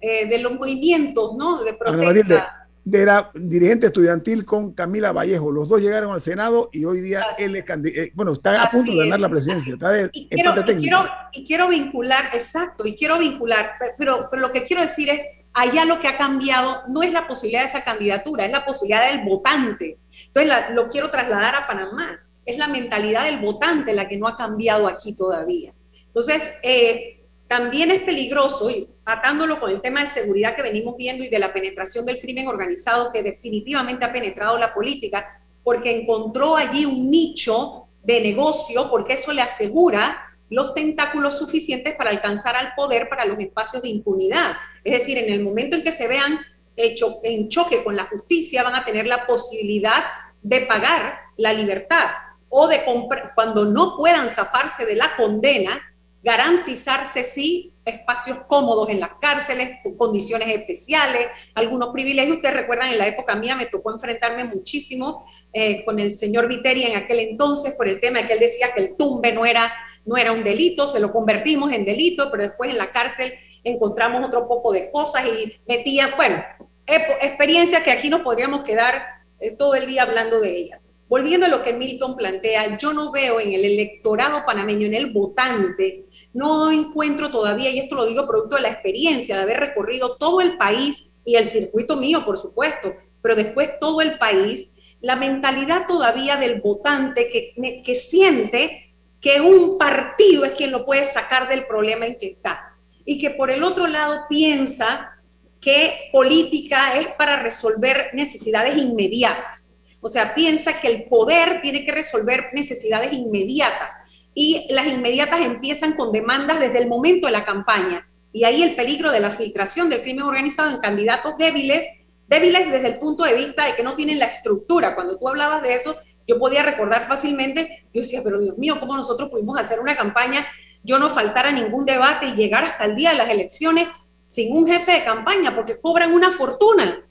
eh, de los movimientos, ¿no? De protesta. De, era dirigente estudiantil con Camila Vallejo. Los dos llegaron al Senado y hoy día él es eh, bueno, está a punto de ganar la presidencia. Está de y, quiero, y, quiero, y, quiero, vincular, exacto, y quiero vincular, pero, pero lo que quiero decir es, Allá lo que ha cambiado no es la posibilidad de esa candidatura, es la posibilidad del votante. Entonces lo quiero trasladar a Panamá. Es la mentalidad del votante la que no ha cambiado aquí todavía. Entonces, eh, también es peligroso, y atándolo con el tema de seguridad que venimos viendo y de la penetración del crimen organizado que definitivamente ha penetrado la política, porque encontró allí un nicho de negocio, porque eso le asegura los tentáculos suficientes para alcanzar al poder para los espacios de impunidad. Es decir, en el momento en que se vean en choque con la justicia, van a tener la posibilidad de pagar la libertad o de comprar, cuando no puedan zafarse de la condena, garantizarse sí espacios cómodos en las cárceles, condiciones especiales, algunos privilegios. Ustedes recuerdan, en la época mía me tocó enfrentarme muchísimo eh, con el señor Viteri en aquel entonces por el tema de que él decía que el tumbe no era no era un delito, se lo convertimos en delito, pero después en la cárcel encontramos otro poco de cosas y metían, bueno, experiencias que aquí nos podríamos quedar eh, todo el día hablando de ellas. Volviendo a lo que Milton plantea, yo no veo en el electorado panameño, en el votante, no encuentro todavía, y esto lo digo producto de la experiencia de haber recorrido todo el país y el circuito mío, por supuesto, pero después todo el país, la mentalidad todavía del votante que, que siente que un partido es quien lo puede sacar del problema en que está. Y que por el otro lado piensa que política es para resolver necesidades inmediatas. O sea, piensa que el poder tiene que resolver necesidades inmediatas. Y las inmediatas empiezan con demandas desde el momento de la campaña. Y ahí el peligro de la filtración del crimen organizado en candidatos débiles, débiles desde el punto de vista de que no tienen la estructura. Cuando tú hablabas de eso, yo podía recordar fácilmente, yo decía, pero Dios mío, ¿cómo nosotros pudimos hacer una campaña, yo no faltara ningún debate y llegar hasta el día de las elecciones sin un jefe de campaña, porque cobran una fortuna?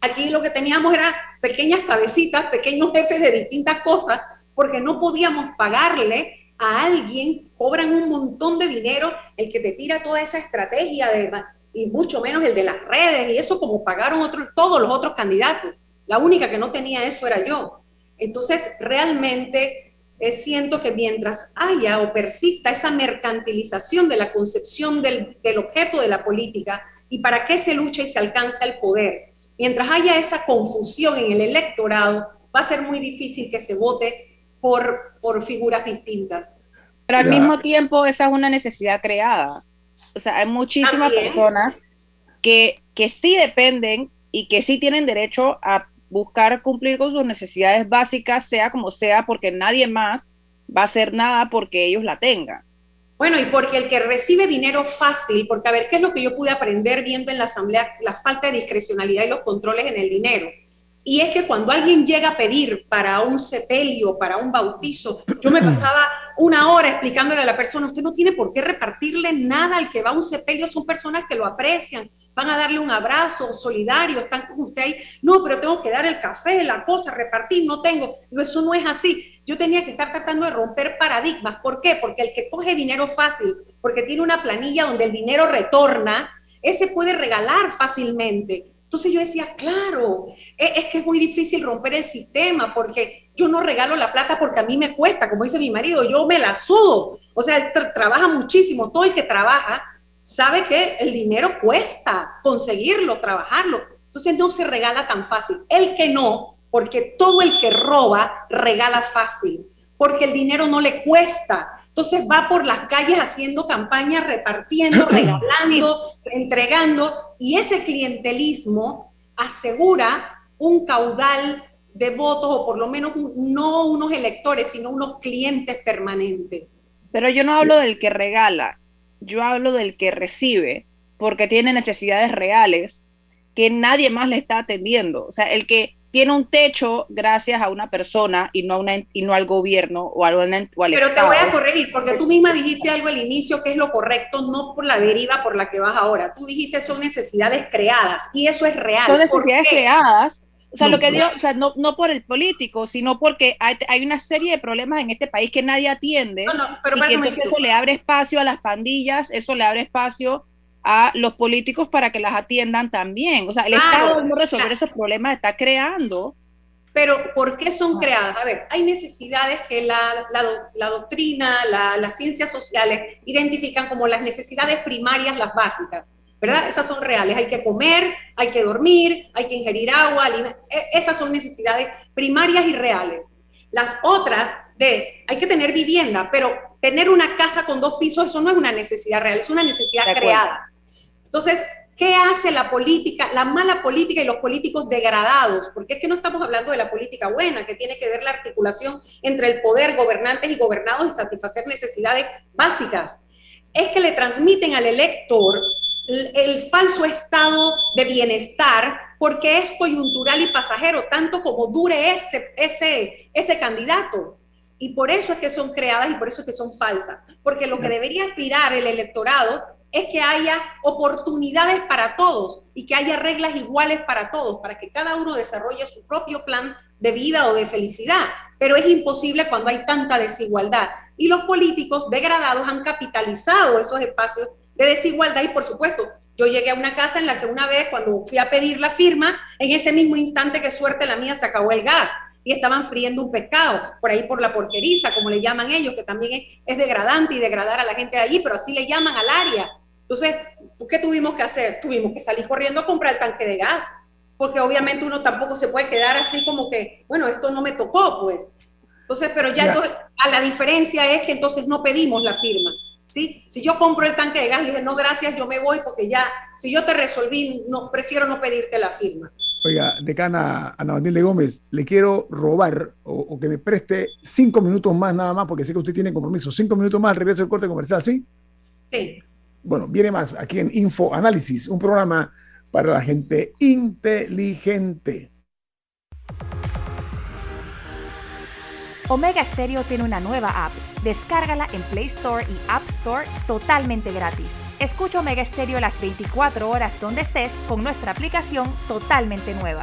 Aquí lo que teníamos era pequeñas cabecitas, pequeños jefes de distintas cosas, porque no podíamos pagarle a alguien, cobran un montón de dinero, el que te tira toda esa estrategia y mucho menos el de las redes, y eso como pagaron otros, todos los otros candidatos. La única que no tenía eso era yo. Entonces, realmente eh, siento que mientras haya o persista esa mercantilización de la concepción del, objeto de la política y para qué se lucha y se alcanza el poder, mientras haya esa confusión en el electorado, va a ser muy difícil que se vote por, por figuras distintas. Pero al mismo tiempo, esa es una necesidad creada. O sea, hay muchísimas personas que, que sí dependen y que sí tienen derecho a buscar cumplir con sus necesidades básicas, sea como sea, porque nadie más va a hacer nada porque ellos la tengan. Bueno, y porque el que recibe dinero fácil, porque a ver, ¿qué es lo que yo pude aprender viendo en la asamblea? La falta de discrecionalidad y los controles en el dinero. Y es que cuando alguien llega a pedir para un sepelio, para un bautizo, yo me pasaba una hora explicándole a la persona, usted no tiene por qué repartirle nada al que va a un sepelio, son personas que lo aprecian, van a darle un abrazo solidario, están con usted ahí, no, pero tengo que dar el café, la cosa, repartir, no tengo. Eso no es así. Yo tenía que estar tratando de romper paradigmas. ¿Por qué? Porque el que coge dinero fácil, porque tiene una planilla donde el dinero retorna, ese puede regalar fácilmente entonces yo decía, claro, e, es, que es muy difícil romper el sistema porque yo no regalo la plata porque a mí me cuesta, como dice mi marido, yo me la sudo. O sea, él trabaja muchísimo, todo el que trabaja sabe que el dinero cuesta conseguirlo, trabajarlo. Entonces no se regala tan fácil. El que no, porque todo el que roba regala fácil, porque el dinero no le cuesta. Entonces va por las calles haciendo campañas, repartiendo, [clears throat] regalando, entregando, y ese clientelismo asegura un caudal de votos, o por lo menos no unos electores, sino unos clientes permanentes. Pero yo no hablo del que regala, yo hablo del que recibe, porque tiene necesidades reales que nadie más le está atendiendo. O sea, el que tiene un techo gracias a una persona y no, a una, y no al gobierno o, al, o al Pero te voy a corregir, porque tú misma dijiste algo al inicio que es lo correcto, no por la deriva por la que vas ahora. Tú dijiste son necesidades creadas y eso es real. Son necesidades creadas. O sea, lo que digo, o sea, no, no por el político, sino porque hay, hay, una serie de problemas en este país que nadie atiende. No, no, pero y que entonces eso le abre espacio a las pandillas, eso le abre espacio a los políticos para que las atiendan también. O sea, el Estado no resolver esos problemas está creando. Pero ¿por qué son ah. creadas? A ver, hay necesidades que la, la, doctrina, las ciencias sociales identifican como las necesidades primarias, las básicas, ¿verdad? Esas son reales. Hay que comer, hay que dormir, hay que ingerir agua, e, esas son necesidades primarias y reales. Las otras de, hay que tener vivienda, pero tener una casa con dos pisos, eso no es una necesidad real, es una necesidad creada. Entonces, ¿qué hace la política, la mala política y los políticos degradados? Porque es que no estamos hablando de la política buena, que tiene que ver la articulación entre el poder, gobernantes y gobernados y satisfacer necesidades básicas. Es que le transmiten al elector el, falso estado de bienestar porque es coyuntural y pasajero, tanto como dure ese, ese, ese candidato. Y por eso es que son creadas y por eso es que son falsas. Porque lo que debería aspirar el electorado es que haya oportunidades para todos y que haya reglas iguales para todos, para que cada uno desarrolle su propio plan de vida o de felicidad. Pero es imposible cuando hay tanta desigualdad. Y los políticos degradados han capitalizado esos espacios de desigualdad y por supuesto, yo llegué a una casa en la que una vez cuando fui a pedir la firma, en ese mismo instante que suerte la mía se acabó el gas y estaban friendo un pescado, por ahí por la porqueriza, como le llaman ellos, que también es, degradante y degradar a la gente de allí, pero así le llaman al área. Entonces, ¿qué tuvimos que hacer? Tuvimos que salir corriendo a comprar el tanque de gas, porque obviamente uno tampoco se puede quedar así como que, bueno, esto no me tocó, pues. Entonces, pero ya, a la diferencia es que entonces no pedimos la firma. ¿sí? Si yo compro el tanque de gas, le dije, no, gracias, yo me voy porque ya, si yo te resolví, no, prefiero no pedirte la firma. Oiga, decana Ana Matilde Gómez, le quiero robar o, que me preste cinco minutos más nada más, porque sé que usted tiene compromiso. Cinco minutos más al regreso del corte comercial, ¿sí? Sí. Bueno, viene más aquí en Info Análisis, un programa para la gente inteligente. Omega Stereo tiene una nueva app. Descárgala en Play Store y App Store totalmente gratis. Escucha Omega Stereo las 24 horas donde estés con nuestra aplicación totalmente nueva.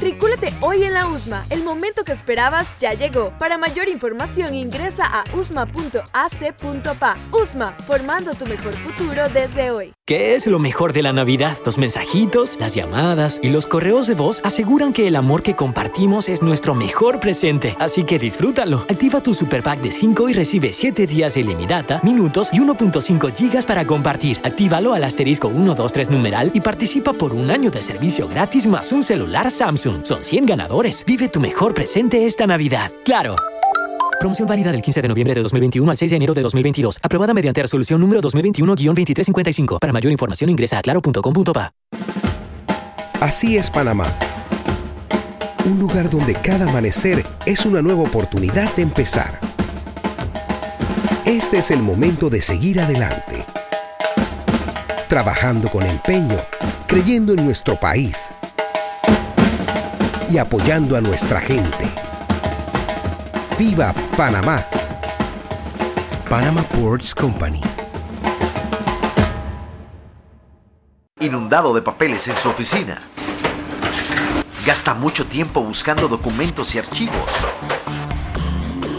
Matricúlate hoy en la USMA. El momento que esperabas ya llegó. Para mayor información ingresa a usma.ac.pa. USMA, formando tu mejor futuro desde hoy. ¿Qué es lo mejor de la Navidad? Los mensajitos, las llamadas y los correos de voz aseguran que el amor que compartimos es nuestro mejor presente. Así que disfrútalo. Activa tu super pack de 5 y recibe 7 días de ilimitada, minutos y 1.5 gigas para compartir. Actívalo al asterisco 123 numeral y participa por un año de servicio gratis más un celular Samsung. Son 100 ganadores. Vive tu mejor presente esta Navidad. ¡Claro! Promoción válida del 15 de noviembre de 2021 al 6 de enero de 2022. Aprobada mediante resolución número 2021-2355. Para mayor información ingresa a claro.com.pa. Así es Panamá. Un lugar donde cada amanecer es una nueva oportunidad de empezar. Este es el momento de seguir adelante. Trabajando con empeño, creyendo en nuestro país y apoyando a nuestra gente. ¡Viva Panamá! Panama Ports Company. Inundado de papeles en su oficina. Gasta mucho tiempo buscando documentos y archivos.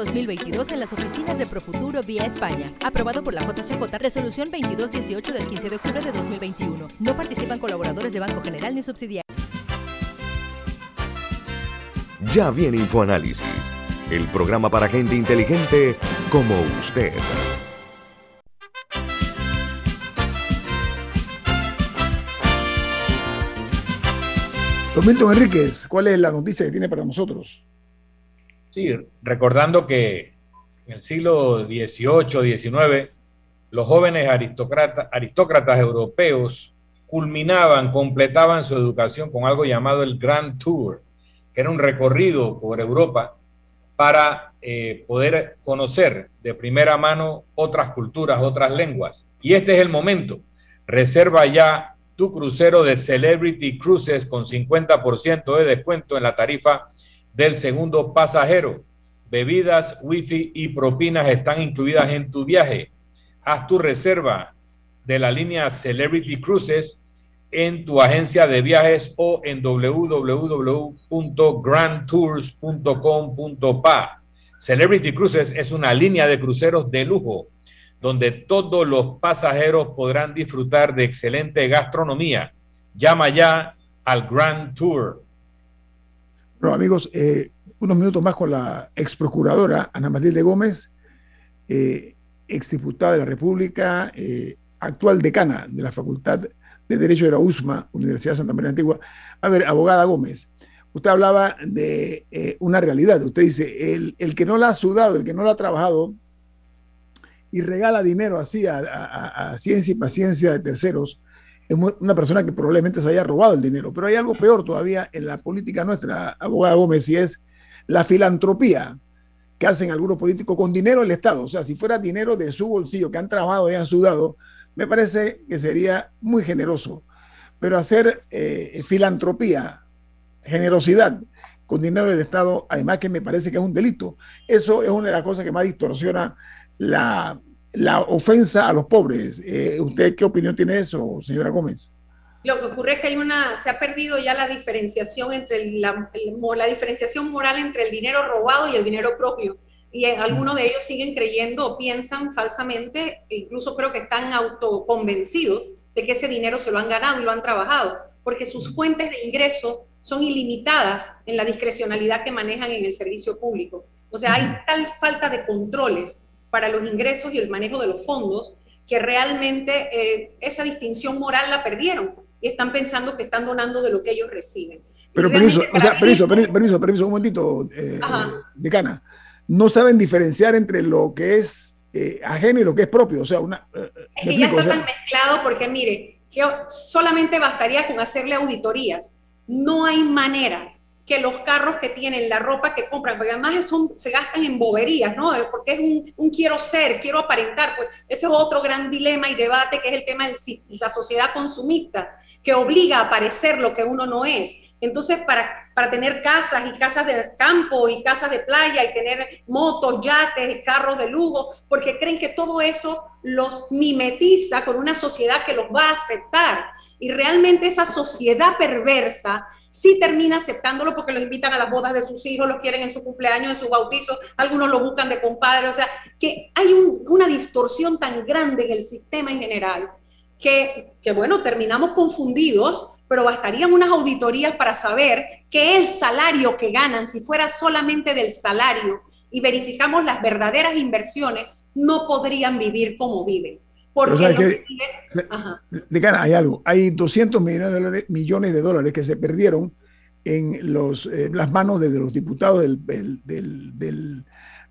2022 en las oficinas de Profuturo vía España. Aprobado por la JCJ, resolución 2218 del 15 de octubre de 2021. No participan colaboradores de Banco General ni subsidiarios. Ya viene InfoAnálisis, el programa para gente inteligente como usted. Don Milton Enríquez, ¿cuál es la noticia que tiene para nosotros? Sí, recordando que en el siglo XVIII, XIX, los jóvenes aristócratas, europeos culminaban, completaban su educación con algo llamado el Grand Tour, que era un recorrido por Europa para eh, poder conocer de primera mano otras culturas, otras lenguas. Y este es el momento. Reserva ya tu crucero de Celebrity Cruises con 50% de descuento en la tarifa del segundo pasajero. Bebidas, wifi y propinas están incluidas en tu viaje. Haz tu reserva de la línea Celebrity Cruises en tu agencia de viajes o en www.grandtours.com.pa. Celebrity Cruises es una línea de cruceros de lujo donde todos los pasajeros podrán disfrutar de excelente gastronomía. Llama ya al Grand Tour. Bueno, amigos, eh, unos minutos más con la ex procuradora Ana Matilde Gómez, eh, ex diputada de la República, eh, actual decana de la Facultad de Derecho de la USMA, Universidad Santa María Antigua. A ver, abogada Gómez, usted hablaba de una realidad. Usted dice, el, el, que no la ha sudado, el que no la ha trabajado y regala dinero así a ciencia y paciencia de terceros, es una persona que probablemente se haya robado el dinero. Pero hay algo peor todavía en la política nuestra, abogada Gómez, y es la filantropía que hacen algunos políticos con dinero del Estado. O sea, si fuera dinero de su bolsillo que han trabajado y han sudado, me parece que sería muy generoso. Pero hacer eh, filantropía, generosidad con dinero del Estado, además que me parece que es un delito. Eso es una de las cosas que más distorsiona la, la ofensa a los pobres. Eh, ¿Usted qué opinión tiene de eso, señora Gómez? Lo que ocurre es que hay una, se ha perdido ya la diferenciación entre la, la diferenciación moral entre el dinero robado y el dinero propio. Y algunos de ellos siguen creyendo o piensan falsamente, incluso creo que están autoconvencidos de que ese dinero se lo han ganado y lo han trabajado, porque sus fuentes de ingreso son ilimitadas en la discrecionalidad que manejan en el servicio público. O sea, hay tal falta de controles para los ingresos y el manejo de los fondos que realmente eh, esa distinción moral la perdieron y están pensando que están donando de lo que ellos reciben. Pero permiso, o sea, permiso, permiso, permiso, un momentito, eh, decana. No saben diferenciar entre lo que es eh, ajeno y lo que es propio. O sea, una. Eh, es que ya está tan mezclado porque, mire, que solamente bastaría con hacerle auditorías. No hay manera que los carros que tienen, la ropa que compran, porque además son, se gastan en boberías, ¿no? Porque es un, un, quiero ser, quiero aparentar, pues ese es otro gran dilema y debate que es el tema de la sociedad consumista, que obliga a parecer lo que uno no es. Entonces, para, para tener casas y casas de campo y casas de playa y tener motos, yates y carros de lujo, porque creen que todo eso los mimetiza con una sociedad que los va a aceptar. Y realmente esa sociedad perversa sí termina aceptándolo porque los invitan a las bodas de sus hijos, los quieren en su cumpleaños, en su bautizo, algunos lo buscan de compadre, o sea, que hay una distorsión tan grande en el sistema en general que, que, bueno, terminamos confundidos, pero bastarían unas auditorías para saber que el salario que ganan, si fuera solamente del salario y verificamos las verdaderas inversiones, no podrían vivir como viven. Porque de cara hay algo, hay 200 millones de dólares, millones de dólares que se perdieron en los, eh, las manos de, los diputados del, del, del,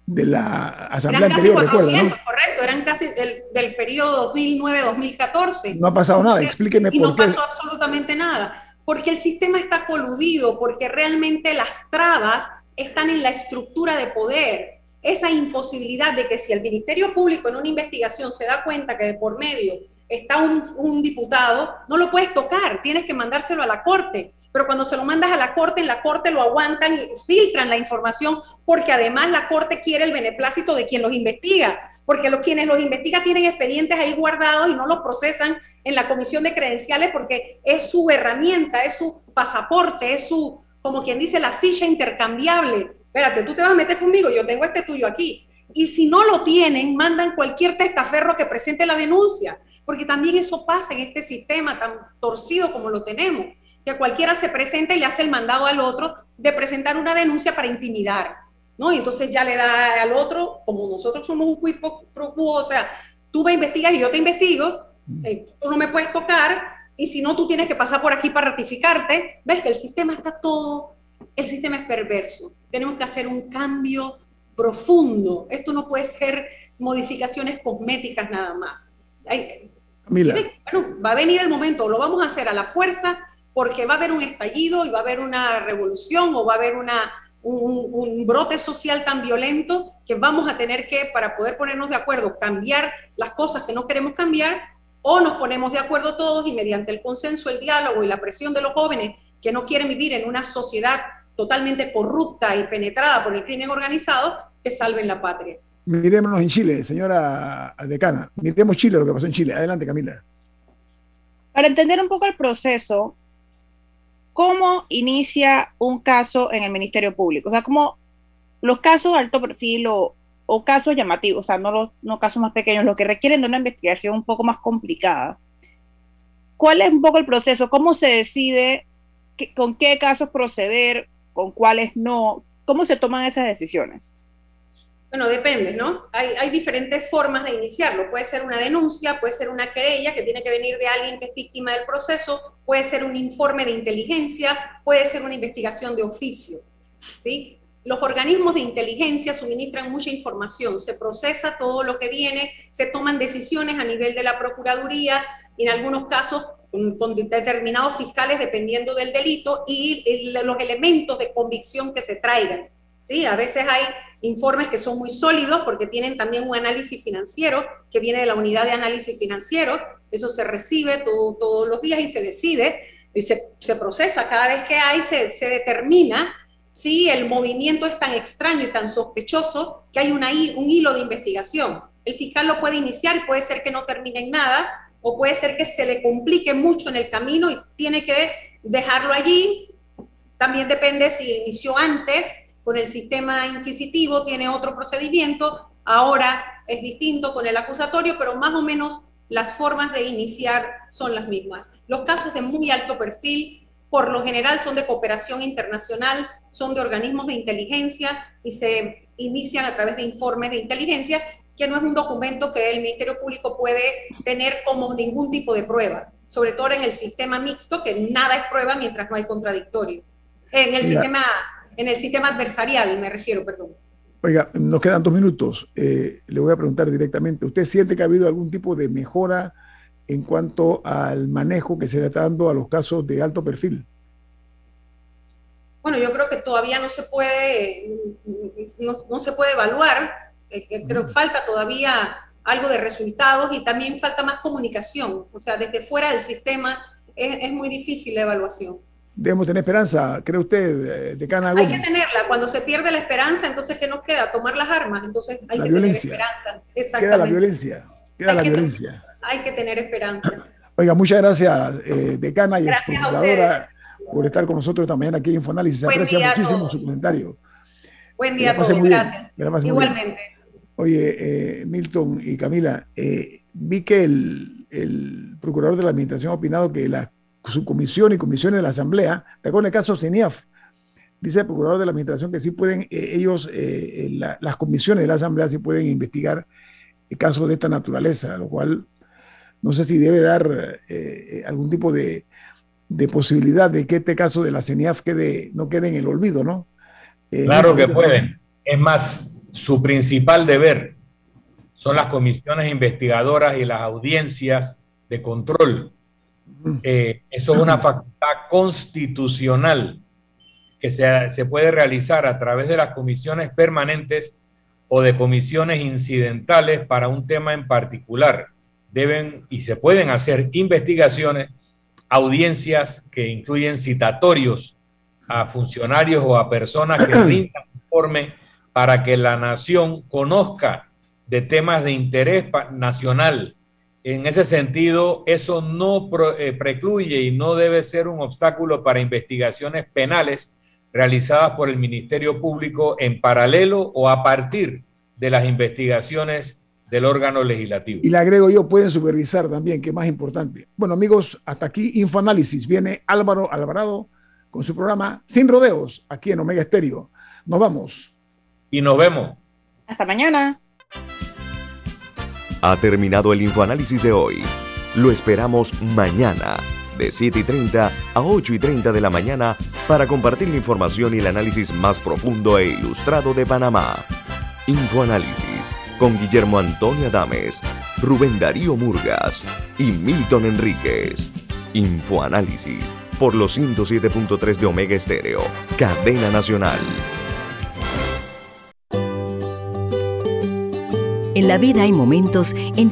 de la Asamblea anterior, recuerda, Correcto, eran casi del, del periodo 2009-2014. No ha pasado nada, explíqueme y no pasó absolutamente nada, porque el sistema está coludido, porque realmente las trabas están en la estructura de poder esa imposibilidad de que si el Ministerio Público en una investigación se da cuenta que de por medio está un, diputado, no lo puedes tocar, tienes que mandárselo a la Corte. Pero cuando se lo mandas a la Corte, en la Corte lo aguantan y filtran la información, porque además la Corte quiere el beneplácito de quien los investiga, porque los, quienes los investigan tienen expedientes ahí guardados y no los procesan en la comisión de credenciales porque es su herramienta, es su pasaporte, es su, como quien dice, la ficha intercambiable espérate, tú te vas a meter conmigo, yo tengo este tuyo aquí. Y si no lo tienen, mandan cualquier testaferro que presente la denuncia, porque también eso pasa en este sistema tan torcido como lo tenemos, que cualquiera se presenta y le hace el mandado al otro de presentar una denuncia para intimidar, ¿no? Y entonces ya le da al otro, como nosotros somos un cuipo pro quo, o sea, tú me investigas y yo te investigo, eh, tú no me puedes tocar, y si no, tú tienes que pasar por aquí para ratificarte, ves que el sistema está todo el sistema es perverso. Tenemos que hacer un cambio profundo. Esto no puede ser modificaciones cosméticas nada más. bueno, va a venir el momento, lo vamos a hacer a la fuerza porque va a haber un estallido y va a haber una revolución o va a haber una, un, un, brote social tan violento que vamos a tener que, para poder ponernos de acuerdo, cambiar las cosas que no queremos cambiar o nos ponemos de acuerdo todos y mediante el consenso, el diálogo y la presión de los jóvenes que no quieren vivir en una sociedad totalmente corrupta y penetrada por el crimen organizado, que salven la patria. Mirémonos en Chile, señora decana. Miremos Chile, lo que pasó en Chile. Adelante, Camila. Para entender un poco el proceso, ¿cómo inicia un caso en el Ministerio Público? O sea, ¿cómo los casos de alto perfil o, casos llamativos, o sea, no los no casos más pequeños, los que requieren de una investigación un poco más complicada. ¿Cuál es un poco el proceso? ¿Cómo se decide con qué casos proceder, con cuáles no, cómo se toman esas decisiones. Bueno, depende, ¿no? Hay, diferentes formas de iniciarlo. Puede ser una denuncia, puede ser una querella que tiene que venir de alguien que es víctima del proceso, puede ser un informe de inteligencia, puede ser una investigación de oficio, ¿sí? Los organismos de inteligencia suministran mucha información, se procesa todo lo que viene, se toman decisiones a nivel de la Procuraduría y en algunos casos con, determinados fiscales dependiendo del delito y, los elementos de convicción que se traigan. ¿sí? A veces hay informes que son muy sólidos porque tienen también un análisis financiero que viene de la unidad de análisis financiero. Eso se recibe todos los días y se decide y se, se procesa cada vez que hay, se, se, determina si el movimiento es tan extraño y tan sospechoso que hay una, un hilo de investigación. El fiscal lo puede iniciar puede ser que no termine en nada, o puede ser que se le complique mucho en el camino y tiene que dejarlo allí. También depende si inició antes con el sistema inquisitivo, tiene otro procedimiento, ahora es distinto con el acusatorio, pero más o menos las formas de iniciar son las mismas. Los casos de muy alto perfil, por lo general, son de cooperación internacional, son de organismos de inteligencia y se inician a través de informes de inteligencia, que no es un documento que el Ministerio Público puede tener como ningún tipo de prueba, sobre todo en el sistema mixto, que nada es prueba mientras no hay contradictorio. En el, sistema, en el sistema adversarial, me refiero, perdón. Oiga, nos quedan dos minutos. Eh, le voy a preguntar directamente. ¿Usted siente que ha habido algún tipo de mejora en cuanto al manejo que se le está dando a los casos de alto perfil? Bueno, yo creo que todavía no se puede, no, se puede evaluar. Creo que falta todavía algo de resultados y también falta más comunicación. O sea, desde fuera del sistema es, es muy difícil la evaluación debemos tener esperanza, ¿cree usted, eh, decana Gómez? Hay que tenerla. Cuando se pierde la esperanza, entonces, ¿qué nos queda? Tomar las armas. Entonces, hay que tener esperanza. Exactamente. Queda la violencia. Queda la violencia. Hay que tener esperanza. [laughs] Oiga, muchas gracias, eh, decana y ex por estar con nosotros mañana aquí en Infoanálisis. Se aprecia muchísimo su comentario. Buen día a todos. Gracias. Igualmente. Oye, eh, Milton y Camila, eh, vi que el, el procurador de la Administración ha opinado que la su comisión y comisiones de la Asamblea, ¿te acuerdas el caso CENIAF? Dice el procurador de la Administración que sí pueden, eh, ellos, eh, las comisiones de la Asamblea sí pueden investigar casos de esta naturaleza, lo cual no sé si debe dar eh, algún tipo de, de, posibilidad de que este caso de la CENIAF quede, no quede en el olvido, ¿no? claro que pueden. Es más, su principal deber son las comisiones investigadoras y las audiencias de control eh, eso es una facultad constitucional que se, se, puede realizar a través de las comisiones permanentes o de comisiones incidentales para un tema en particular. Deben y se pueden hacer investigaciones, audiencias que incluyen citatorios a funcionarios o a personas que [clears throat] rindan informe para que la nación conozca de temas de interés nacional en ese sentido, eso no eh, precluye y no debe ser un obstáculo para investigaciones penales realizadas por el Ministerio Público en paralelo o a partir de las investigaciones del órgano legislativo. Y le agrego yo, pueden supervisar también, que es más importante. Bueno, amigos, hasta aquí Infoanálisis. Viene Álvaro Alvarado con su programa Sin Rodeos, aquí en Omega Estéreo. Nos vamos. Y nos vemos. Hasta mañana. Ha terminado el infoanálisis de hoy. Lo esperamos mañana, de 7 y 30 a 8 y 30 de la mañana, para compartir la información y el análisis más profundo e ilustrado de Panamá. Infoanálisis con Guillermo Antonio Adames, Rubén Darío Murgas y Milton Enríquez. Infoanálisis por los 107.3 de Omega Estéreo, cadena nacional. En la vida hay momentos en